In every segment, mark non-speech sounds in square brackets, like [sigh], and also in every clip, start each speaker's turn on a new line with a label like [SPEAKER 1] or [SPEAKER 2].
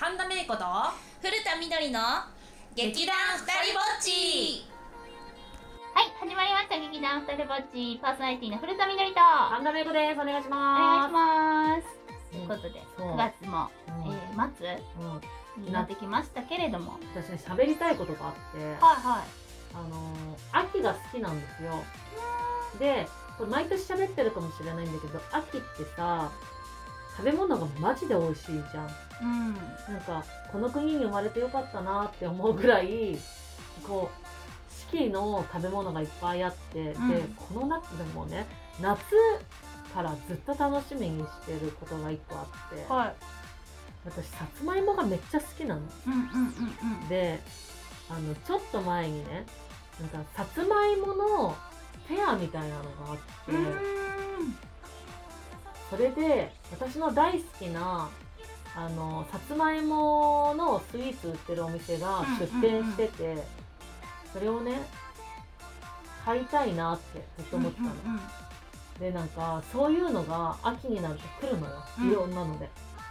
[SPEAKER 1] 神田芽衣子と
[SPEAKER 2] 古田みどりの劇団ふたりぼっち。はい始まりました。劇団ふたりぼっち。パーソナリティの古田みどりと。
[SPEAKER 1] 神田芽衣子です。お願いし
[SPEAKER 2] お願いし
[SPEAKER 1] ます。
[SPEAKER 2] ますということで
[SPEAKER 1] そう
[SPEAKER 2] 9月も、
[SPEAKER 1] う。ん
[SPEAKER 2] えー末
[SPEAKER 1] うん。
[SPEAKER 2] になってきましたけれども。
[SPEAKER 1] 私ね喋りたいことがあって。
[SPEAKER 2] はいはい。
[SPEAKER 1] あのー秋が好きなんですよ。でこれ毎年喋ってるかもしれないんだけど秋ってさ食べ物がマジで美味しいじゃん。
[SPEAKER 2] うん。
[SPEAKER 1] なんかこの国に生まれてよかったなって思うぐらいこう四季の食べ物がいっぱいあって、
[SPEAKER 2] うん。
[SPEAKER 1] でこの夏でもね夏からずっと楽しみにしてることが一個あって
[SPEAKER 2] はい。
[SPEAKER 1] 私さつまいもがめっちゃ好きなの。であのちょっと前にねなんかさつまいものフェアみたいなのがあって、それで私の大好きなあのさつまいものスイーツ売ってるお店が出店してて、それをね買いたいなってずっと思ってたの、
[SPEAKER 2] うんうんうん。
[SPEAKER 1] でなんかそういうのが秋になると来るのよ、
[SPEAKER 2] うん。
[SPEAKER 1] いろんなので。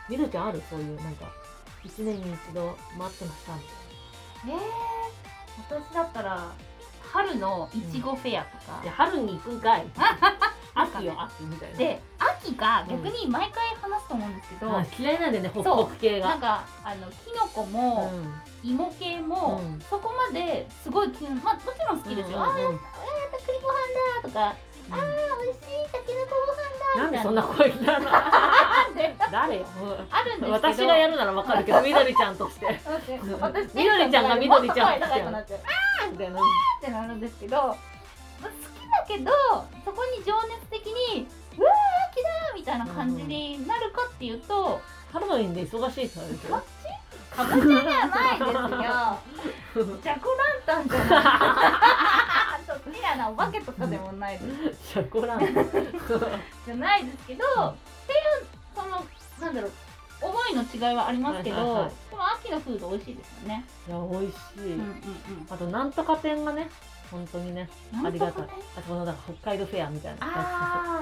[SPEAKER 1] みどちゃんある？そういうなんか1年に一度待ってましたみたいな。
[SPEAKER 2] えー、私だったら春のいちごフェアとか。
[SPEAKER 1] いや、春に行くんかい。[laughs] 秋よ、秋みたいな。
[SPEAKER 2] で秋が逆に毎回話すと思うんですけど、
[SPEAKER 1] あ嫌いなんでね、ホクホク系が。
[SPEAKER 2] なんかあのキノコも、
[SPEAKER 1] う
[SPEAKER 2] 芋系も、
[SPEAKER 1] うん。
[SPEAKER 2] そこまですごいきまあもちろん好きですよ、あーやった栗ご飯だとか、あー美味しいたけのこご飯
[SPEAKER 1] な。んでそんな声になるの？[laughs] 誰よ？
[SPEAKER 2] あるんです
[SPEAKER 1] 私がやるならわかるけど、[laughs] みどりちゃんとして。
[SPEAKER 2] 私
[SPEAKER 1] みどりちゃんがみどりちゃん
[SPEAKER 2] と声高くなっちゃう。あ
[SPEAKER 1] みたいな。
[SPEAKER 2] ーってなるんですけど、けどそこに情熱的にうわー秋だーみたいな感じになるかっていうと、
[SPEAKER 1] ハロウィンで忙しいからですよ。
[SPEAKER 2] かぼちゃではないですよジャコランタンじゃないそっなお化けとかでもないです
[SPEAKER 1] シャコラン。
[SPEAKER 2] じゃないですけど、[laughs] っていう [laughs] そのなんだろう思いの違いはありますけど、
[SPEAKER 1] はいはいはい
[SPEAKER 2] でも秋のフード美味しいですよね。
[SPEAKER 1] いや、美味しい。
[SPEAKER 2] うんうん
[SPEAKER 1] あと、なんとか店がね、本当にね、
[SPEAKER 2] うん。
[SPEAKER 1] ありがたい。あと、このなんか北海道フェアみたいな。
[SPEAKER 2] あ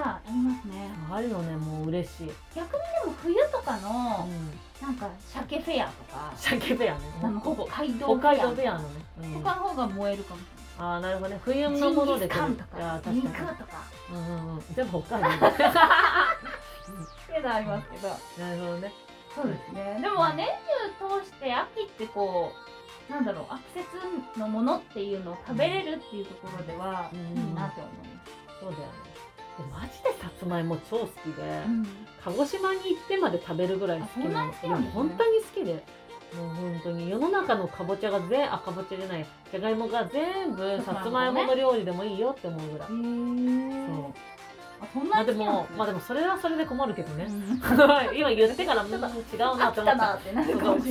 [SPEAKER 2] あありますね。
[SPEAKER 1] ああいうのね、もう嬉しい。
[SPEAKER 2] 逆にでも冬とか
[SPEAKER 1] う
[SPEAKER 2] の
[SPEAKER 1] ん。
[SPEAKER 2] なんか鮭フェアとか、
[SPEAKER 1] 鮭フェアね。
[SPEAKER 2] あの
[SPEAKER 1] ほぼ
[SPEAKER 2] 北海道
[SPEAKER 1] フ
[SPEAKER 2] フェア
[SPEAKER 1] のね。うん
[SPEAKER 2] 他の方が燃えるかもし
[SPEAKER 1] ああなるほどね冬
[SPEAKER 2] れない。
[SPEAKER 1] のもので
[SPEAKER 2] ジンギスカンとか肉とか
[SPEAKER 1] うんうんうん全部北海道 [laughs]
[SPEAKER 2] っていうのはありますけど。
[SPEAKER 1] なるほどね
[SPEAKER 2] そうですね。でもまあ年中通して秋ってこうなんだろう季節のものっていうのを食べれるっていうところでは、
[SPEAKER 1] うん。
[SPEAKER 2] いいなって思います。
[SPEAKER 1] そうだよね。でマジでさつまいも超好きで、
[SPEAKER 2] うん。
[SPEAKER 1] 鹿児島に行ってまで食べるぐらい好き
[SPEAKER 2] なんですね。
[SPEAKER 1] いや本当に好きで。もう本当に世の中のかぼちゃが全あかぼちゃじゃないじゃがいもが全部さつまいもの料理でもいいよって思うぐらい、そう。
[SPEAKER 2] あそん
[SPEAKER 1] まあでもまあでもそれはそれで困るけどね、
[SPEAKER 2] う [laughs] ん [laughs]
[SPEAKER 1] 今言ってからうん違うなって思った。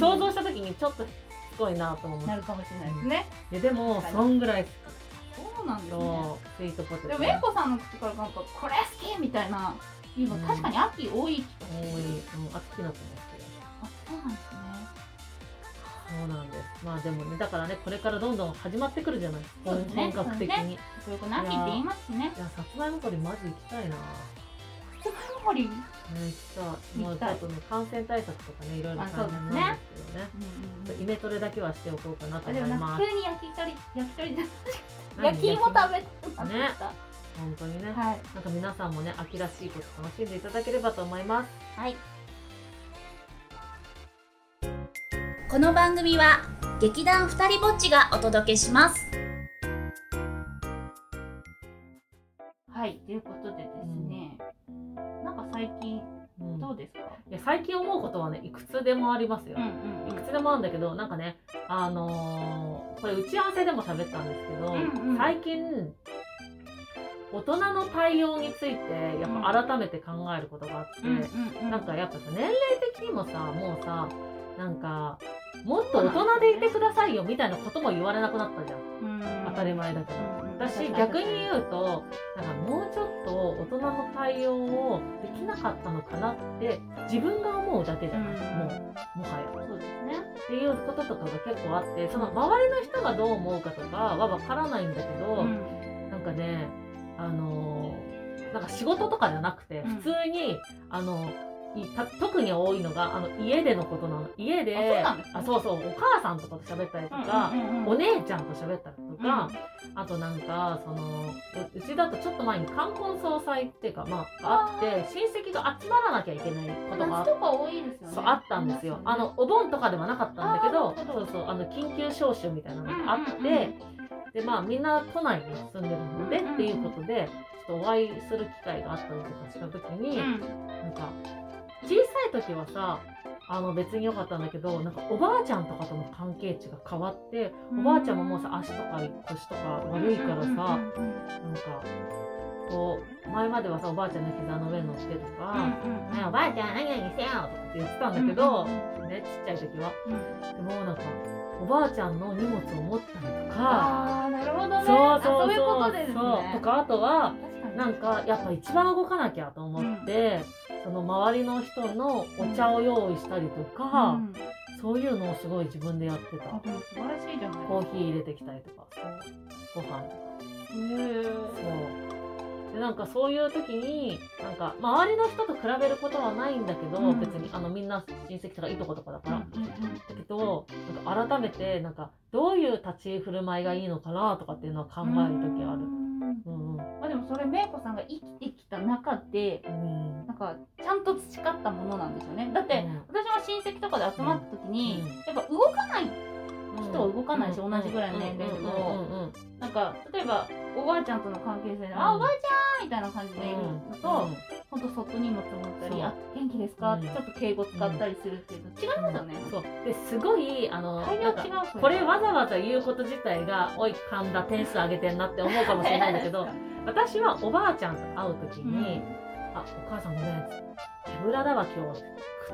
[SPEAKER 1] 想像した時にちょっとすごいなと思って。
[SPEAKER 2] なるかもしれないですね。
[SPEAKER 1] いやでもそんぐらい好
[SPEAKER 2] そうなん
[SPEAKER 1] き
[SPEAKER 2] ですね。
[SPEAKER 1] スイートポテト。
[SPEAKER 2] でもめいこさんの口からなんかこれ好きみたいないうの確かに秋多い
[SPEAKER 1] 多い、
[SPEAKER 2] する。
[SPEAKER 1] うん、あ好きなと思って
[SPEAKER 2] あそうなんですね。
[SPEAKER 1] そうなんです。まあでもねだからねこれからどんどん始まってくるじゃない。
[SPEAKER 2] そうですね。
[SPEAKER 1] 本格的に、
[SPEAKER 2] そうでそれこそ秋って言いますしね。
[SPEAKER 1] いやさつまいも掘りマジ行きたいな。ね
[SPEAKER 2] つまいも掘り。
[SPEAKER 1] 行きたい。もうちょっとね感染対策とかねいろいろ
[SPEAKER 2] あ
[SPEAKER 1] 大変なんですね
[SPEAKER 2] うんうんうん
[SPEAKER 1] イメトレだけはしておこうかなと思います
[SPEAKER 2] 急に焼き鳥焼き鳥焼き芋食べてきた。
[SPEAKER 1] 本当にね、
[SPEAKER 2] はい
[SPEAKER 1] なんか皆さんもね秋らしいこと楽しんでいただければと思います
[SPEAKER 2] はい。この番組は劇団ふたりぼっちがお届けします。最近
[SPEAKER 1] 思うことはねいくつでもありますよ、
[SPEAKER 2] ん
[SPEAKER 1] いくつでもあるんだけどなんかねあのーこれ打ち合わせでも喋ったんですけど、
[SPEAKER 2] うんうん。
[SPEAKER 1] 最近大人の対応についてやっぱ改めて考えることがあって、
[SPEAKER 2] うん
[SPEAKER 1] なんかやっぱさ年齢的にもさもうさなんかもっと大人でいてくださいよみたいなことも言われなくなったじゃん。
[SPEAKER 2] うん。
[SPEAKER 1] 当たり前だけど。
[SPEAKER 2] うん。
[SPEAKER 1] 私逆に言うとなんかもうちょっと大人の対応をできなかったのかなって自分が思うだけじゃない、
[SPEAKER 2] うん。
[SPEAKER 1] もうもはや。
[SPEAKER 2] そうですね。
[SPEAKER 1] っていうこととかが結構あってその周りの人がどう思うかとかは分からないんだけど、
[SPEAKER 2] うん。
[SPEAKER 1] なんかねあのーなんか仕事とかじゃなくて
[SPEAKER 2] うん。
[SPEAKER 1] 普通に、あのいた特に多いのがあの家でのことなの。家で
[SPEAKER 2] あそうなんですね
[SPEAKER 1] あそうそうお母さんとかと喋ったりとか、
[SPEAKER 2] うんうんうんうん。
[SPEAKER 1] お姉ちゃんと喋ったりとか、あとなんかそのううちだとちょっと前に冠婚葬祭っていうかまああって親戚が集まらなきゃいけないことがあっ
[SPEAKER 2] 夏とか多いですよね。
[SPEAKER 1] あったんですよ。あのお盆とかではなかったんだけど、そうそう。あの緊急招集みたいなのがあって、
[SPEAKER 2] うんうんうん
[SPEAKER 1] でまあみんな都内に住んでるので、
[SPEAKER 2] うんうんうん。
[SPEAKER 1] っていうことでちょっとお会いする機会があったりとかした時に、
[SPEAKER 2] うん。
[SPEAKER 1] なんか小さい時はさあの別に良かったんだけどなんかおばあちゃんとかとの関係値が変わっておばあちゃんももうさ足とか腰とか悪いからさ、なんかこう前まではさおばあちゃんの膝の上に乗ってとか「ねおばあちゃん何々せよ」とかって言ってたんだけど、ねちっちゃい時は。でもなんかおばあちゃんの荷物を持ったりとか。
[SPEAKER 2] ああなるほどね。
[SPEAKER 1] そう
[SPEAKER 2] あ
[SPEAKER 1] そうそう。
[SPEAKER 2] いうことですね。
[SPEAKER 1] そうとかあとはなんかやっぱ一番動かなきゃと思って、その周りの人のお茶を用意したりとか、
[SPEAKER 2] うん。
[SPEAKER 1] そういうのをすごい自分でやってた。
[SPEAKER 2] 素晴らしいじゃない
[SPEAKER 1] コーヒー入れてきたりとかご飯とか。
[SPEAKER 2] へ
[SPEAKER 1] そう。でなんかそういう時になんか周りの人と比べることはないんだけど、
[SPEAKER 2] うん。
[SPEAKER 1] 別にあのみんな親戚とかいとことかだから、だけどなんか改めてなんかどういう立ち振る舞いがいいのかなとかっていうのは考える時ある。うん。うん
[SPEAKER 2] まあでもそれめいこさんが生きた中で
[SPEAKER 1] うん。
[SPEAKER 2] なんかちゃんと培ったものなんですよね。だって、
[SPEAKER 1] うん。
[SPEAKER 2] 私も親戚とかで集まった時に、
[SPEAKER 1] うん。
[SPEAKER 2] やっぱ動かない人は動かないし同じぐらいの年齢でもなんか例えばおばあちゃんとの関係性で「あおばあちゃん!」みたいな感じでいるのと、ほん。とそっと荷物持ったり「
[SPEAKER 1] そう。
[SPEAKER 2] あ元気ですか?」って
[SPEAKER 1] うん。
[SPEAKER 2] ちょっと敬語使ったりするっていうと違いますよね、
[SPEAKER 1] そう。ですごいあのこれわざわざ言うこと自体が「おい神田点数上げてんな」って思うかもしれないんだけど [laughs] 私はおばあちゃんと会う時に「あお母さんごめん」手ぶらだわ今日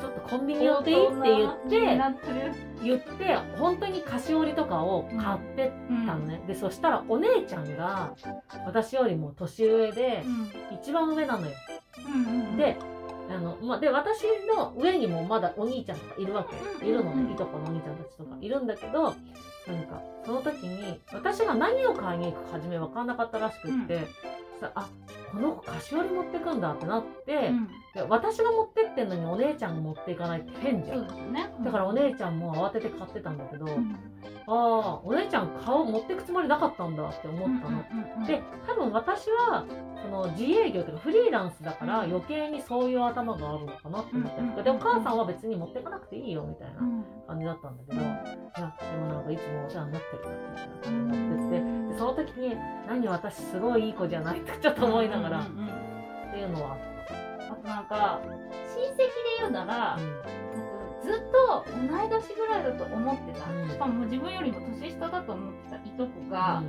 [SPEAKER 1] ちょっとコンビニ寄っていい?」って言って言って本当に菓子折りとかを買って
[SPEAKER 2] うん
[SPEAKER 1] たのね、でそしたらお姉ちゃんが私よりも年上で
[SPEAKER 2] うん。
[SPEAKER 1] 一番上なのよ。
[SPEAKER 2] うんうん、
[SPEAKER 1] であの、まあ、で私の上にもまだお兄ちゃんとかいるわけ、
[SPEAKER 2] うん
[SPEAKER 1] いるの
[SPEAKER 2] うん。
[SPEAKER 1] ね。いとこのお兄ちゃんたちとかいるんだけどなんかその時に私が何を買いに行くか初め分かんなかったらしくって、さあこの子菓子折り持ってくんだってなって、
[SPEAKER 2] うん。
[SPEAKER 1] 私が持ってってんのにお姉ちゃんが持っていかないって変じゃ
[SPEAKER 2] ん。ですよね。
[SPEAKER 1] だからお姉ちゃんも慌てて買ってたんだけど、
[SPEAKER 2] うん。
[SPEAKER 1] ああお姉ちゃん顔持ってくつもりなかったんだって思ったの。
[SPEAKER 2] うんうんうん
[SPEAKER 1] で多分私はその自営業というかフリーランスだから
[SPEAKER 2] うん。
[SPEAKER 1] 余計にそういう頭があるのかなって思ったりとかで
[SPEAKER 2] うん
[SPEAKER 1] お母さんは別に持ってかなくていいよみたいな
[SPEAKER 2] うん
[SPEAKER 1] 感じだったんだけどいやでもなんかいつもお世話になってるみたいな感じになっててでその時に何私すごいいい子じゃないってちょっと思いながらっ
[SPEAKER 2] うん。うんうん
[SPEAKER 1] ていうのは
[SPEAKER 2] あとなんか親戚で言うなら、ずっと同い年ぐらいだと思ってた、
[SPEAKER 1] うん。
[SPEAKER 2] しかももう自分よりも年下だと思ってたいとこ
[SPEAKER 1] た
[SPEAKER 2] が、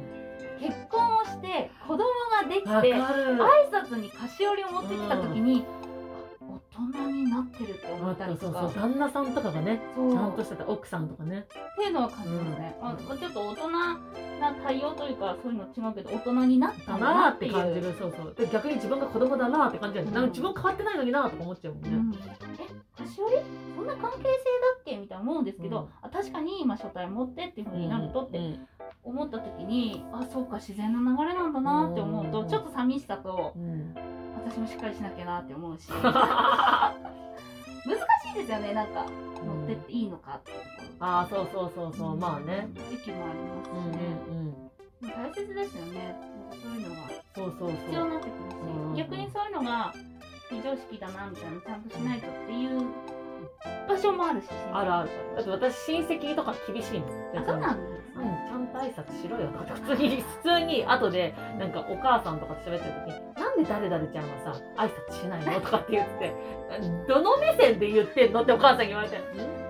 [SPEAKER 2] 結婚をして子供ができ
[SPEAKER 1] わ、
[SPEAKER 2] て挨拶に菓子折りを持ってきた時に、あ大人になってるって思ったりとか。
[SPEAKER 1] 旦那さんとかがねちゃんとしてた奥さんとかね。
[SPEAKER 2] っていうのは感じますね、
[SPEAKER 1] うん。
[SPEAKER 2] あちょっと大人な対応というかそういうの違うけど大人になった
[SPEAKER 1] なーって感じる。そうそう。で逆に自分が子供だなーって感じだよね、
[SPEAKER 2] うん。
[SPEAKER 1] なんか自分変わってないのになーとか思っちゃうもんね、
[SPEAKER 2] うん。え菓子折り？そんな関係性だっけみたいな思うんですけど、
[SPEAKER 1] うん。
[SPEAKER 2] あ確かに今初対持ってっていう風になるとって
[SPEAKER 1] うん
[SPEAKER 2] 思った時に、あそうか自然な流れなんだなって思うと、
[SPEAKER 1] うん。
[SPEAKER 2] ちょっと寂しさと
[SPEAKER 1] うん
[SPEAKER 2] 私もしっかりしなきゃなって思うし。[laughs] [laughs] 難しいですよねなんか乗ってっていいのかっていうところ
[SPEAKER 1] ああそうそうそうそうまあね。
[SPEAKER 2] 時期もあります
[SPEAKER 1] うん
[SPEAKER 2] しね、
[SPEAKER 1] うん。うん
[SPEAKER 2] 大切ですよね。そういうのが
[SPEAKER 1] そうそう
[SPEAKER 2] 必要になってくるし、
[SPEAKER 1] うん
[SPEAKER 2] 逆にそういうのが非常識だなみたいなちゃんとしないとっていう場所もあるし
[SPEAKER 1] ある。あるだって私親戚とか厳しいもん。
[SPEAKER 2] あそうなんです
[SPEAKER 1] うん、
[SPEAKER 2] ね、
[SPEAKER 1] ちゃんと挨拶しろよとか普通に普通に後でなんかお母さんとかと喋ってる時になんで誰々ちゃんはさ挨拶しないのとかって言ってどの目線で言ってんのってお母さんに言われてん？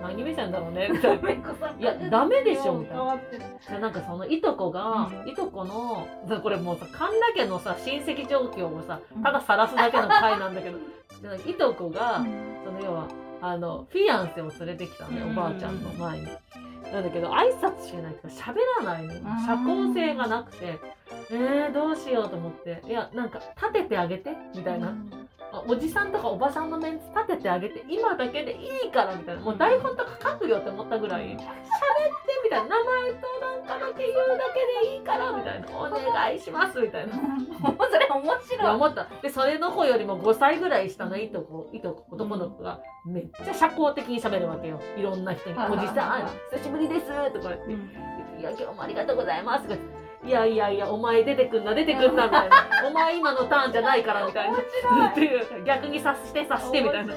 [SPEAKER 1] 何目線だろうね？みたいな。いやダメでしょみたいな。なんかそのいとこが、
[SPEAKER 2] うん。
[SPEAKER 1] いとこのだこれもうさ神田家のさ親戚状況をさただ晒すだけの回なんだけど、[laughs] いとこが、その要はあのフィアンセを連れてきたのよ、
[SPEAKER 2] うん。
[SPEAKER 1] おばあちゃんの前に。なんだけど挨拶しないとか喋らないの。社交性がなくて。えー、どうしようと思って。いやなんか立ててあげて。みたいな、あおじさんとかおばさんのメンツ立ててあげて。今だけでいいからみたいな。もう台本とか書くよって思ったぐらい。喋みたいな。名前となんかだけ言うだけでからみたいな。お願いしますみたいな。[laughs]
[SPEAKER 2] それ面
[SPEAKER 1] い。や思ったでそれの子よりも5歳ぐらい下のいとこいとこ男の子がめっちゃ社交的に喋るわけよ。いろんな人に「
[SPEAKER 2] はいはいはい
[SPEAKER 1] おじさん久しぶりです」とか。言って「いや今日もありがとうございます」とか。いやいやいやお前出てくんな出てくんなみたいな。[laughs] お前今のターンじゃないからみたいな。っていう。逆に察して察してみたいな。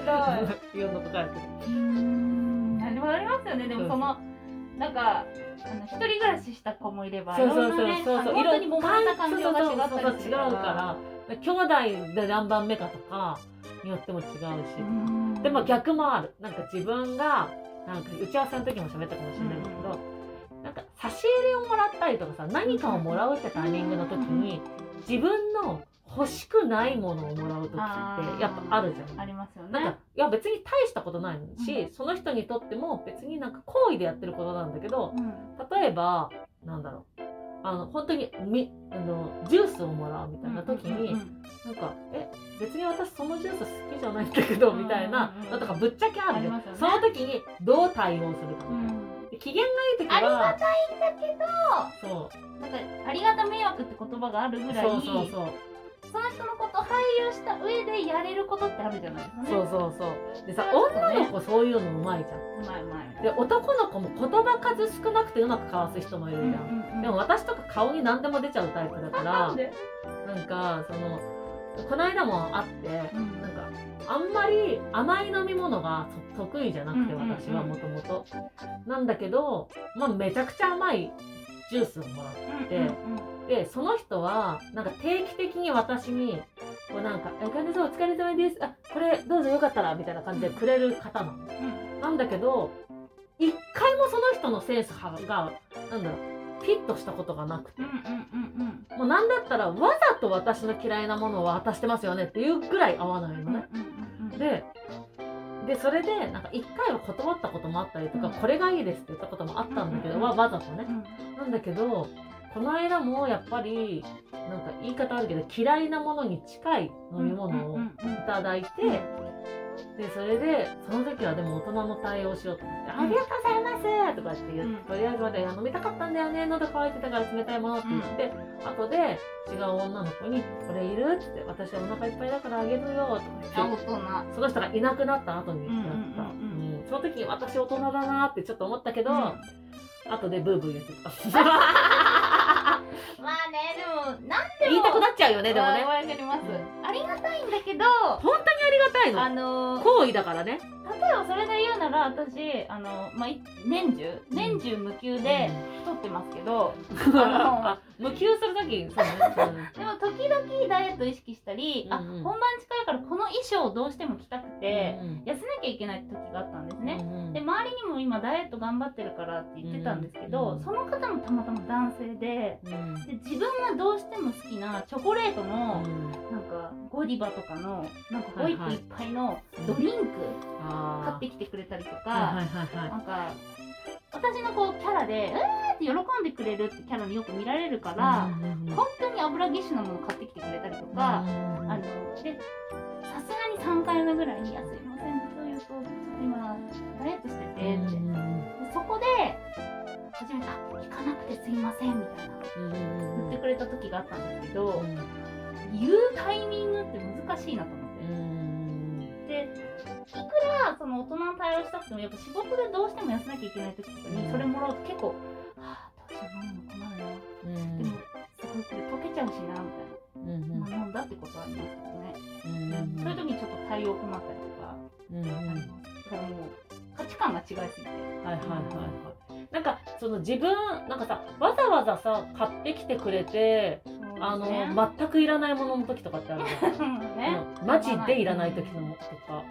[SPEAKER 2] 面
[SPEAKER 1] い。[laughs] うのとかやって
[SPEAKER 2] うーん。あれもありますよね。でもそのなんかあの一人暮らしした子もいれば
[SPEAKER 1] そうそうそう
[SPEAKER 2] いろんなね
[SPEAKER 1] そうそう。
[SPEAKER 2] 本当に揉まれた環境が違ったり
[SPEAKER 1] そうそうそう
[SPEAKER 2] するから
[SPEAKER 1] 兄弟で何番目かとかによっても違うし、でも逆もあるなんか自分がなん。か打ち合わせの時も喋ったかもしれないけど、なんか差し入れをもらったりとかさ何かをもらうってタイミングの時に自分の欲しくないものをもらう時ってやっぱあるじゃん。
[SPEAKER 2] ありますよね。
[SPEAKER 1] なんかいや別に大したことないし、その人にとっても別になんか好意でやってることなんだけど
[SPEAKER 2] うん。
[SPEAKER 1] 例えばなんだろうあの本当にみあのジュースをもらうみたいな時に、
[SPEAKER 2] うんうんうん。
[SPEAKER 1] なんかえ別に私そのジュース好きじゃないんだけど、みたいな
[SPEAKER 2] うん。うんうん
[SPEAKER 1] のとかぶっちゃけあるじゃん、
[SPEAKER 2] ね。
[SPEAKER 1] その時にどう対応するか
[SPEAKER 2] う
[SPEAKER 1] みたいな、機嫌がいい時
[SPEAKER 2] ありが
[SPEAKER 1] は
[SPEAKER 2] たいんだけど。
[SPEAKER 1] そう。
[SPEAKER 2] なんかありがた迷惑って言葉があるぐらい
[SPEAKER 1] そうそうそう
[SPEAKER 2] その人のことを配慮した上でやれることってあるじゃないですかね。
[SPEAKER 1] そうそうそう。でさ
[SPEAKER 2] ね。
[SPEAKER 1] 女の子そういうのうまいじゃん
[SPEAKER 2] うまいうまい。
[SPEAKER 1] で男の子も言葉数少なくてうまく交わす人もいるじゃん、でも私とか顔に何でも出ちゃうタイプだから
[SPEAKER 2] で？
[SPEAKER 1] なんかそのこの間もあって
[SPEAKER 2] うん。
[SPEAKER 1] なんかあんまり甘い飲み物がと得意じゃなくて
[SPEAKER 2] うんうんうん。
[SPEAKER 1] 私はもともと。なんだけど、まあ、めちゃくちゃ甘いジュースをもらって
[SPEAKER 2] うんうん
[SPEAKER 1] でその人はなんか定期的に私にこうなんか「お金さんお疲れ様です。あこれどうぞよかったら」みたいな感じでくれる方なの。
[SPEAKER 2] うん。
[SPEAKER 1] なんだけど一回もその人のセンスがなんだろうフィットしたことがなくて。もうなんだったらわざと私の嫌いなものを渡してますよねっていうぐらい合わないのね。ででそれでなんか一回は断ったこともあったりとか、
[SPEAKER 2] うん。
[SPEAKER 1] これがいいですって言ったこともあったんだけど、
[SPEAKER 2] うん。
[SPEAKER 1] わわざとね。
[SPEAKER 2] うん。
[SPEAKER 1] なんだけどこの間もやっぱりなんか言い方あるけど嫌いなものに近い飲み物をいただいて、でそれでその時はでも大人の対応しようと思って「
[SPEAKER 2] うん。
[SPEAKER 1] ありがとうございます」とかって言って、
[SPEAKER 2] うん。
[SPEAKER 1] とりあえずまで飲みたかったんだよね喉乾いてたから冷たいものって言って、後で違う女の子に「これいる?」って言って「私はお腹いっぱいだからあげるよ」とかって
[SPEAKER 2] 人。
[SPEAKER 1] その人がいなくなった後にやった、その時に私大人だなってちょっと思ったけど、
[SPEAKER 2] うん。
[SPEAKER 1] 後でブーブー言ってた [laughs] [laughs]
[SPEAKER 2] まあねでもなんでも。
[SPEAKER 1] 言いたくなっちゃうよねでもね。
[SPEAKER 2] わかります。ありがたいんだけど。
[SPEAKER 1] 本当にありがたいの。
[SPEAKER 2] あの
[SPEAKER 1] 行為だからね
[SPEAKER 2] 例えばそれで言うなら私あの、まあ、い年中年中無休で太ってますけど、
[SPEAKER 1] あ無給する時そうね、
[SPEAKER 2] でも時々ダイエット意識したり、あ
[SPEAKER 1] うんうん。
[SPEAKER 2] 本番近いからこの衣装をどうしても着たくて、
[SPEAKER 1] うん
[SPEAKER 2] 痩せなきゃいけない時があったんです
[SPEAKER 1] うん
[SPEAKER 2] ね、
[SPEAKER 1] うん。
[SPEAKER 2] で周りにも今ダイエット頑張ってるからって言ってたんですけど、
[SPEAKER 1] うん
[SPEAKER 2] その方もたまたま男性で
[SPEAKER 1] うん。
[SPEAKER 2] で自分がどうしても好きなチョコレートの、
[SPEAKER 1] うん。
[SPEAKER 2] なんかゴディバとかのなんかホイップいっぱいのドリンク買
[SPEAKER 1] あ
[SPEAKER 2] ってきてくれたりとか、なんか私のこうキャラで「うー!」って喜んでくれるってキャラによく見られるから、本当に油ぎっしゅなもの買ってきてくれたりとか、
[SPEAKER 1] うん
[SPEAKER 2] あのでさすがに3回目ぐらいに「いやすいませんそういうとちょっと？今ダイエットしてて」って、そこで初めて「あ行かなくてすいません」みたいな
[SPEAKER 1] うん
[SPEAKER 2] 言ってくれた時があったんですけど、
[SPEAKER 1] うん。
[SPEAKER 2] 言うタイミングって難しいなと思って。
[SPEAKER 1] うん
[SPEAKER 2] でいくらその大人の対応したくてもやっぱ仕事でどうしても痩せなきゃいけない時とかにそれもらうと結構「はあどうしよう飲むの困るな」
[SPEAKER 1] うん。
[SPEAKER 2] でもすごいこれ溶けちゃうしなみたい
[SPEAKER 1] うん
[SPEAKER 2] な、まあ、飲んだってことはありますけどね、
[SPEAKER 1] うん
[SPEAKER 2] そういう時にちょっと対応困ったりとか
[SPEAKER 1] うんうん
[SPEAKER 2] ありますだからもう価値観が違いすぎて。
[SPEAKER 1] はいはいはいはい。なんかその自分なんかさわざわざさ買ってきてくれてあの全くいらないものの時とかってあるじゃ [laughs] ん。
[SPEAKER 2] ね。
[SPEAKER 1] うん。マジでいらない時のとか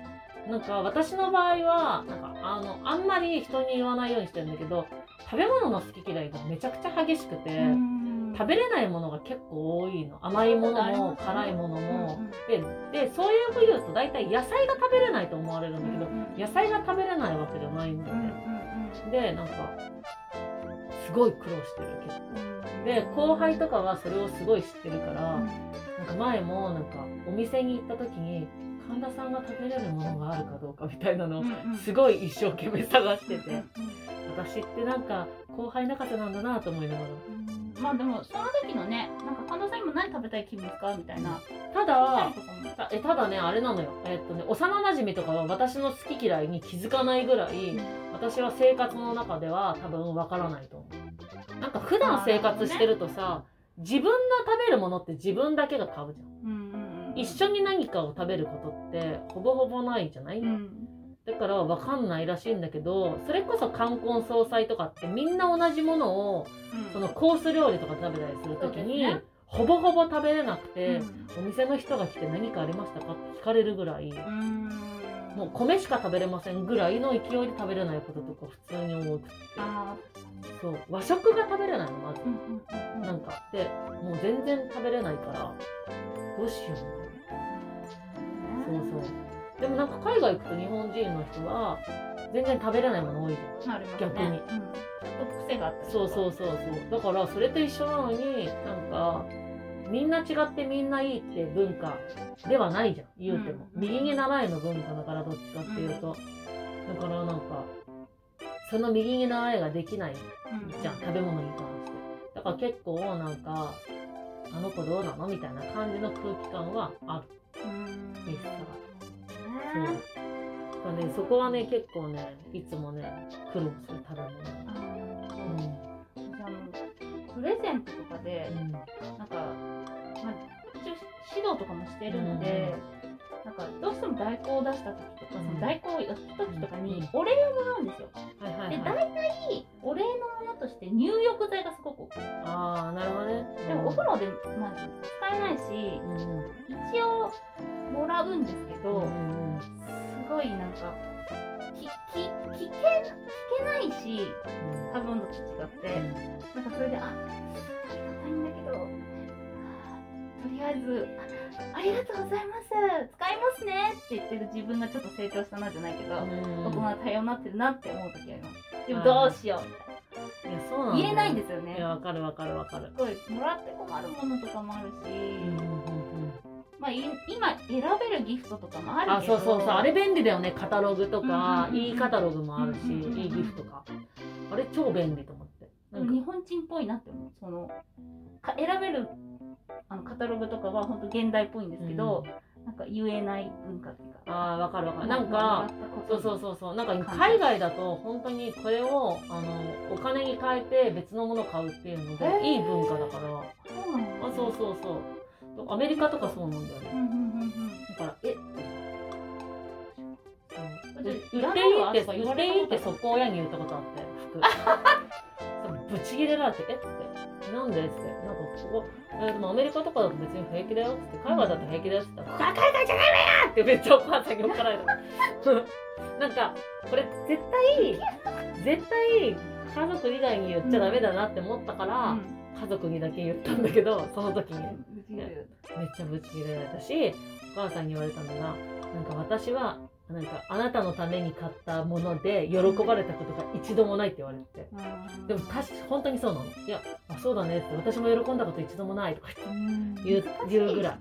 [SPEAKER 1] なんか私の場合はなんかあのあんまり人に言わないようにしてるんだけど食べ物の好き嫌いがめちゃくちゃ激しくて、食べれないものが結構多いの。甘いものも辛いものも、ででそういうふう言うと大体野菜が食べれないと思われるんだけど、野菜が食べれないわけじゃないんだよね、でなんかすごい苦労してる結構。で後輩とかはそれをすごい知ってるから、なんか前もなんかお店に行った時に神田さんが食べれるものがあるかどうかみたいなのをすごい一生懸命探してて。私ってなんか後輩泣かせなんだなと思いながら。
[SPEAKER 2] まあでもその時のねなんか神田さん今何食べたい気分ですかみたいな。
[SPEAKER 1] ただ
[SPEAKER 2] た
[SPEAKER 1] えただねあれなのよ。えっとね幼馴染とかは私の好き嫌いに気づかないぐらい私は生活の中では多分わからないと思う。なんか普段生活してるとさ、自分の食べるものって自分だけが買うじゃん
[SPEAKER 2] うんうん。うん
[SPEAKER 1] 一緒に何かを食べることってほぼほぼないじゃない、
[SPEAKER 2] うん。
[SPEAKER 1] だから分かんないらしいんだけどそれこそ冠婚葬祭とかってみんな同じものを
[SPEAKER 2] うん。
[SPEAKER 1] そのコース料理とか食べたりするときに、
[SPEAKER 2] ね。
[SPEAKER 1] ほぼほぼ食べれなくて、
[SPEAKER 2] うん。
[SPEAKER 1] お店の人が来て何かありましたかって聞かれるぐらい、
[SPEAKER 2] うん。
[SPEAKER 1] もう米しか食べれませんぐらいの勢いで食べれないこととか普通に多くて。
[SPEAKER 2] あ
[SPEAKER 1] そう。和食が食べれないのまず。
[SPEAKER 2] うんうん
[SPEAKER 1] なんかでもう全然食べれないからどうしようそうそう。でもなんか海外行くと日本人の人は全然食べれないもの多いじゃん。
[SPEAKER 2] なるほど
[SPEAKER 1] 逆に。
[SPEAKER 2] ねうん、ちょっと癖があった
[SPEAKER 1] そうそうそうそう。だからそれと一緒なのになんかみんな違ってみんないいって文化ではないじゃん。言うても、
[SPEAKER 2] うん。
[SPEAKER 1] 右に習いの文化だからどっちかっていうと、だからなんかその右に習いができない
[SPEAKER 2] うん。
[SPEAKER 1] じゃん。食べ物に関して。だから結構なんかあの子どうなのみたいな感じの空気感はある
[SPEAKER 2] うん。
[SPEAKER 1] ですか。らそう
[SPEAKER 2] ね
[SPEAKER 1] だねそこはね結構ねいつもね苦労する食べ物。うん
[SPEAKER 2] じゃあもうプレゼントとかで
[SPEAKER 1] うん。
[SPEAKER 2] なんか、まあ、一応指導とかもしてるので、なんかどうしても代行を出した時とか、その代行をやった時とかにお礼をもらうんですよ。
[SPEAKER 1] はいはい
[SPEAKER 2] で、
[SPEAKER 1] はい。
[SPEAKER 2] 大体お礼のものとして入浴剤がすごく多くて。
[SPEAKER 1] ああなるほどね。
[SPEAKER 2] でもお風呂で、まあ、使えないし、一応もらうんですけど、すごいなんか、き、き、聞け、聞けないし、食べ物と違って、なんかそれで、あ、ありがたいんだけど、とりあえず、あありがとうございます、使いますねって言ってる自分がちょっと成長したなじゃないけど、大人は多様になってるなって思う時あります。でもどうしようみたい
[SPEAKER 1] いやそうなん
[SPEAKER 2] 言えないんですよね。
[SPEAKER 1] い。やわかるわかるわかる。
[SPEAKER 2] すごい、もらって困るものとかもあるし、
[SPEAKER 1] うんうんうん
[SPEAKER 2] まあい今選べるギフトとかもある
[SPEAKER 1] あ
[SPEAKER 2] けど、
[SPEAKER 1] そうそうそう。あれ便利だよね。カタログとか
[SPEAKER 2] うんうんうん
[SPEAKER 1] いいカタログもあるし
[SPEAKER 2] うんうんうん
[SPEAKER 1] いいギフトか。あれ超便利と思って。
[SPEAKER 2] 日本人っぽいなって思う。そのか選べるタログとかは本当現代っぽいんですけど、なんか言えない文化っていうか。
[SPEAKER 1] あーわかるわかる。なんかそうそうそうそう。なんか海外だと本当にこれをあのお金に変えて別のものを買うっていうの
[SPEAKER 2] へ
[SPEAKER 1] で
[SPEAKER 2] ー。
[SPEAKER 1] いい文化だから。
[SPEAKER 2] そうなんだ。
[SPEAKER 1] あそうそうそう。アメリカとかそうなんだよね。
[SPEAKER 2] うんうんうんうん。
[SPEAKER 1] だからえ売ってい
[SPEAKER 2] あい
[SPEAKER 1] って売っていいってそこ親に言ったことあって服。ぶち切れられて「えっ?」つって「なんで?」っつって「なんかここ、えーでもアメリカとかだと別に平気だよ」っつって「海外だと平気だよ」っつったら「これは海外じゃないわよ!」ってめっちゃお母さんに怒られたなんかこれ絶対絶対家族以外に言っちゃダメだなって思ったから、家族にだけ言ったんだけどその時に
[SPEAKER 2] うん
[SPEAKER 1] めっちゃぶち切れられたしお母さんに言われたのがなんか私はなんかあなたのために買ったもので喜ばれたことが一度もないって言われて。
[SPEAKER 2] うん。
[SPEAKER 1] でも確か本当にそうなの。いやあそうだねって。私も喜んだこと一度もないとか
[SPEAKER 2] うん。
[SPEAKER 1] 言う言うぐらい。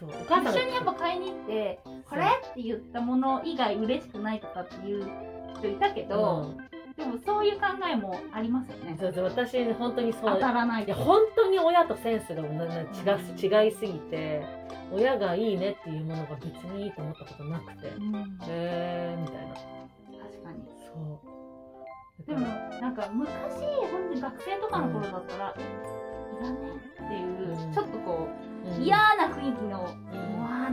[SPEAKER 1] そうお母さんが
[SPEAKER 2] 一緒にやっぱ買いに行ってこれ？って言ったもの以外嬉しくないとかっていう人いたけど、
[SPEAKER 1] うん
[SPEAKER 2] でもそういう考えもありますよね。
[SPEAKER 1] そうそう私本当にそう。
[SPEAKER 2] 当たらない
[SPEAKER 1] いや本当に親とセンスが違う違いすぎて親がいいねっていうものが別にいいと思ったことなくて。へ
[SPEAKER 2] うん。確
[SPEAKER 1] えーみたいな。
[SPEAKER 2] かに。
[SPEAKER 1] そう。
[SPEAKER 2] でもなんか昔本当に学生とかの頃だったら、いらねえっていう、
[SPEAKER 1] うん。
[SPEAKER 2] ちょっとこう、
[SPEAKER 1] うん。
[SPEAKER 2] 嫌な雰囲気の、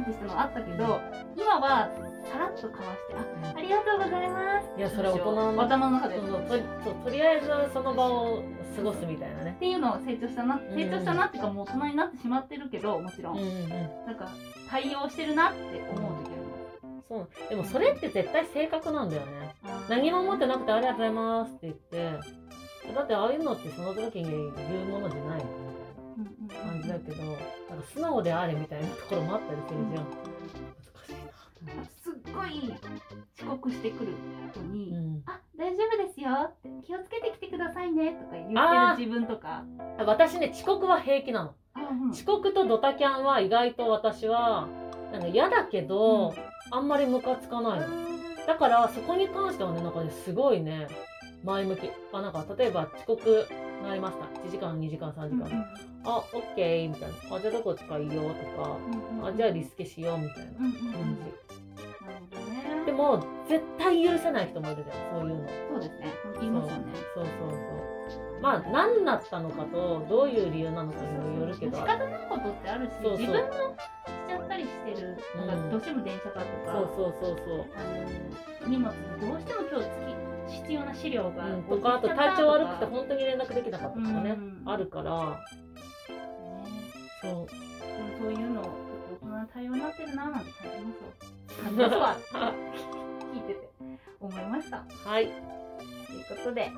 [SPEAKER 2] ってしたのあったけど、今はさらっとかわしてあありがとうございます。
[SPEAKER 1] いやそれ大人の
[SPEAKER 2] 頭の中で。
[SPEAKER 1] そうそうとそうとりあえずその場を過ごすみたいなね。
[SPEAKER 2] っていうのを成長したな、
[SPEAKER 1] ん。
[SPEAKER 2] 成長したなっていうかもう大人になってしまってるけどもちろん、
[SPEAKER 1] うんうんうん。
[SPEAKER 2] なんか対応してるなって思う時あり
[SPEAKER 1] そう。でもそれって絶対性格なんだよね。何も持ってなくてありがとうございますって言ってだってああいうのってその時に言うものじゃないみたいな感じだけどなんか素直であれみたいなところもあったりするじゃん。難しいな。
[SPEAKER 2] すっごい遅刻してくる人に、
[SPEAKER 1] うん。
[SPEAKER 2] あ大丈夫ですよって気をつけてきてくださいねとか言ってる自分とか。
[SPEAKER 1] 私ね遅刻は平気なの。
[SPEAKER 2] あうん。
[SPEAKER 1] 遅刻とドタキャンは意外と私はなんか嫌だけど、あんまりムカつかないの。だからそこに関してはねなんかねすごいね前向き。あなんか例えば遅刻がありました。1時間2時間3時間、あオッケーみたいな。あじゃあどこ使いようとか、あじゃあリスケしようみたいな感じ、
[SPEAKER 2] なるほどね。
[SPEAKER 1] でも絶対許せない人もいるじゃんそういうの。
[SPEAKER 2] そうですね。言いますよね。
[SPEAKER 1] そうそうそう。まあ何だったのかとどういう理由なのかにもよるけど。
[SPEAKER 2] 仕方ないことってあるし自分のしちゃったりしてる。なんかどうしても電車かとか、
[SPEAKER 1] そうそうそうそう。
[SPEAKER 2] あの荷物にどうしても今日つき必要な資料が
[SPEAKER 1] うん、とか。あと体調悪くて本当に連絡できなかったとかね、
[SPEAKER 2] うん。
[SPEAKER 1] あるから。
[SPEAKER 2] ね
[SPEAKER 1] そう。
[SPEAKER 2] でもそういうのちょっと大人の対応になってるなぁなんて感じますわ。感じますわ聞いてて思いました。
[SPEAKER 1] はい。
[SPEAKER 2] ということで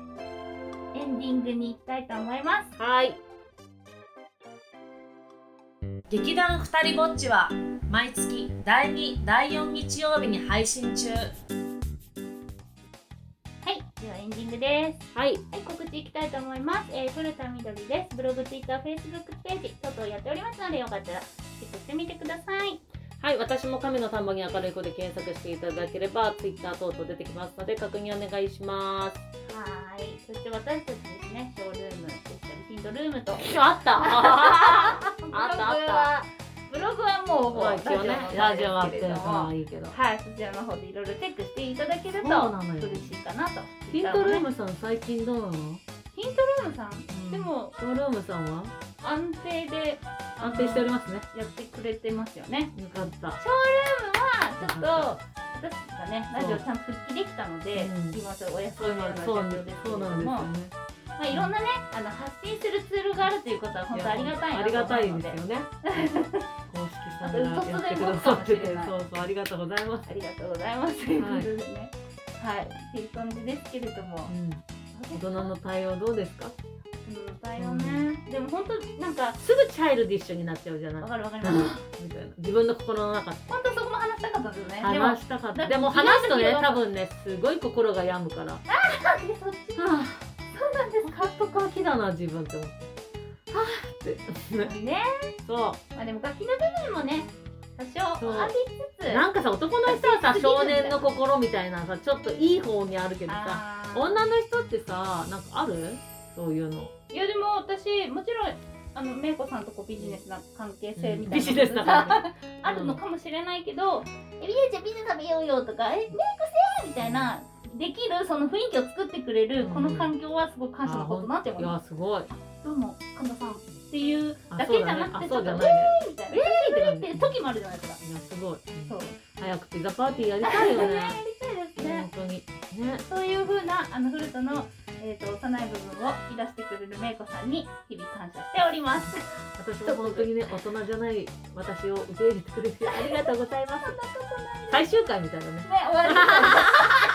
[SPEAKER 2] エンディングに行きたいと思います。
[SPEAKER 1] はい。劇団ふたりぼっちは毎月第2第4日曜日に配信中
[SPEAKER 2] です
[SPEAKER 1] はい
[SPEAKER 2] はい、告知いきたいと思います。えー、古田みどりです。ブログ、ツイッター、フェイスブックページ、等々やっておりますので、よかったらチェックしてみてください。
[SPEAKER 1] はい私も神の田んぼに明るい子で検索していただければ Twitter 等々出てきますので確認お願いします
[SPEAKER 2] はーい。そして私たちですね、ショールームでしたり、ヒントルームと。[laughs]
[SPEAKER 1] あった [laughs] あったあった
[SPEAKER 2] は、ブログはもう、
[SPEAKER 1] まあ一応ねラジオはあってるからいいけど。
[SPEAKER 2] はい、そちらの方でいろいろチェックしていただけると嬉しいかなと。
[SPEAKER 1] ヒントルー
[SPEAKER 2] ム。
[SPEAKER 1] ムさん最近どうなの、
[SPEAKER 2] ヒントルームさん、
[SPEAKER 1] うん。
[SPEAKER 2] でも
[SPEAKER 1] ルームさんは？
[SPEAKER 2] 安定で
[SPEAKER 1] 安定しておりますね。
[SPEAKER 2] やってくれてますよね。
[SPEAKER 1] よかった。
[SPEAKER 2] ショールームはちょっと私がね。ラジオちゃんと復帰できたので、
[SPEAKER 1] うん。
[SPEAKER 2] 今ちょっとお休みの状況ですけれども。
[SPEAKER 1] そうなんですよね
[SPEAKER 2] まあ、いろんなねあの発信するツールがあるということは本当ありがたいな
[SPEAKER 1] ありがたい
[SPEAKER 2] と思うの
[SPEAKER 1] ですよね。[laughs] 公式さんがやってくださってて。そうそうありがとうございます。
[SPEAKER 2] ありがとうございます。とい。うことでねはい、っていう感じですけれども、
[SPEAKER 1] うん。大人の対応どうですか？
[SPEAKER 2] うん対応ね、でも本当なんか
[SPEAKER 1] すぐチャイルディッシュになっちゃうじゃない
[SPEAKER 2] わかるわかります。[laughs]
[SPEAKER 1] みたいな。自分の心の中で。
[SPEAKER 2] 本当そこも話したかったんですよね。
[SPEAKER 1] 話したかっ
[SPEAKER 2] だ
[SPEAKER 1] た。でも話すとね多分ねすごい心が病むから。は
[SPEAKER 2] えそっちなんです。
[SPEAKER 1] カットガキだな自分って思って。はあって。
[SPEAKER 2] か。ね、
[SPEAKER 1] そ
[SPEAKER 2] まあでも楽器の部分もね多少ありつつ。
[SPEAKER 1] うなんかさ男の人はさ少年の心みたいなさちょっといい方にあるけどさ女の人ってさなんかある？そういうの。
[SPEAKER 2] いやでも私もちろんあのメイコさんとこうビジネスな関係性みたいな、
[SPEAKER 1] ビジネスな感 [laughs]
[SPEAKER 2] あるのかもしれないけど「えみなちゃんピザ食べようよ」とか「えメイクせー」みたいなできるその雰囲気を作ってくれる
[SPEAKER 1] うん。
[SPEAKER 2] この環境はすごい感謝のことなって思
[SPEAKER 1] じい
[SPEAKER 2] います。
[SPEAKER 1] やすごい。
[SPEAKER 2] どうも神田さんっていう
[SPEAKER 1] あ
[SPEAKER 2] だけじゃなくてちょっと「
[SPEAKER 1] そうだね。あそうじゃないね。
[SPEAKER 2] えーみたいな「えー!」って時もあるじゃないですか。
[SPEAKER 1] いやすごい
[SPEAKER 2] そう。
[SPEAKER 1] 早くピザパーティーやりたいよ
[SPEAKER 2] やり
[SPEAKER 1] ね
[SPEAKER 2] たいですね。
[SPEAKER 1] 本。当に。ね。
[SPEAKER 2] そういう風なあのフルトの、えー、と幼い部分を引き出してくれるメイコさんに日々感謝しております。
[SPEAKER 1] 私も本当にね大人じゃない私を受け入れてくれてありがとうございます。最終回みたいなね。
[SPEAKER 2] ね、終わり [laughs]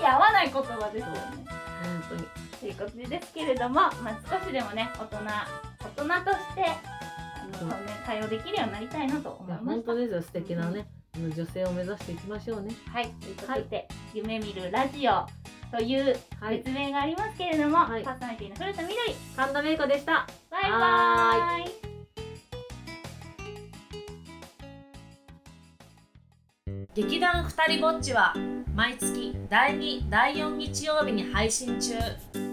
[SPEAKER 2] に合わない言葉ですよね。
[SPEAKER 1] 本当に。
[SPEAKER 2] ということですけれども、まあ、少しでもね、大人、大人として、あの、ね、対応できるようになりたいなと思いました。
[SPEAKER 1] 本当ですよ。素敵なね女性を目指していきましょうね。
[SPEAKER 2] はい、ということで、夢見るラジオという
[SPEAKER 1] はい。
[SPEAKER 2] 別名がありますけれども、
[SPEAKER 1] はい。
[SPEAKER 2] パーソナリティの古田みどり、
[SPEAKER 1] 神田芽衣子でした。
[SPEAKER 2] バイバ
[SPEAKER 1] は
[SPEAKER 2] ーイ。
[SPEAKER 1] 劇団ふたりぼっちは毎月第2第4日曜日に配信中。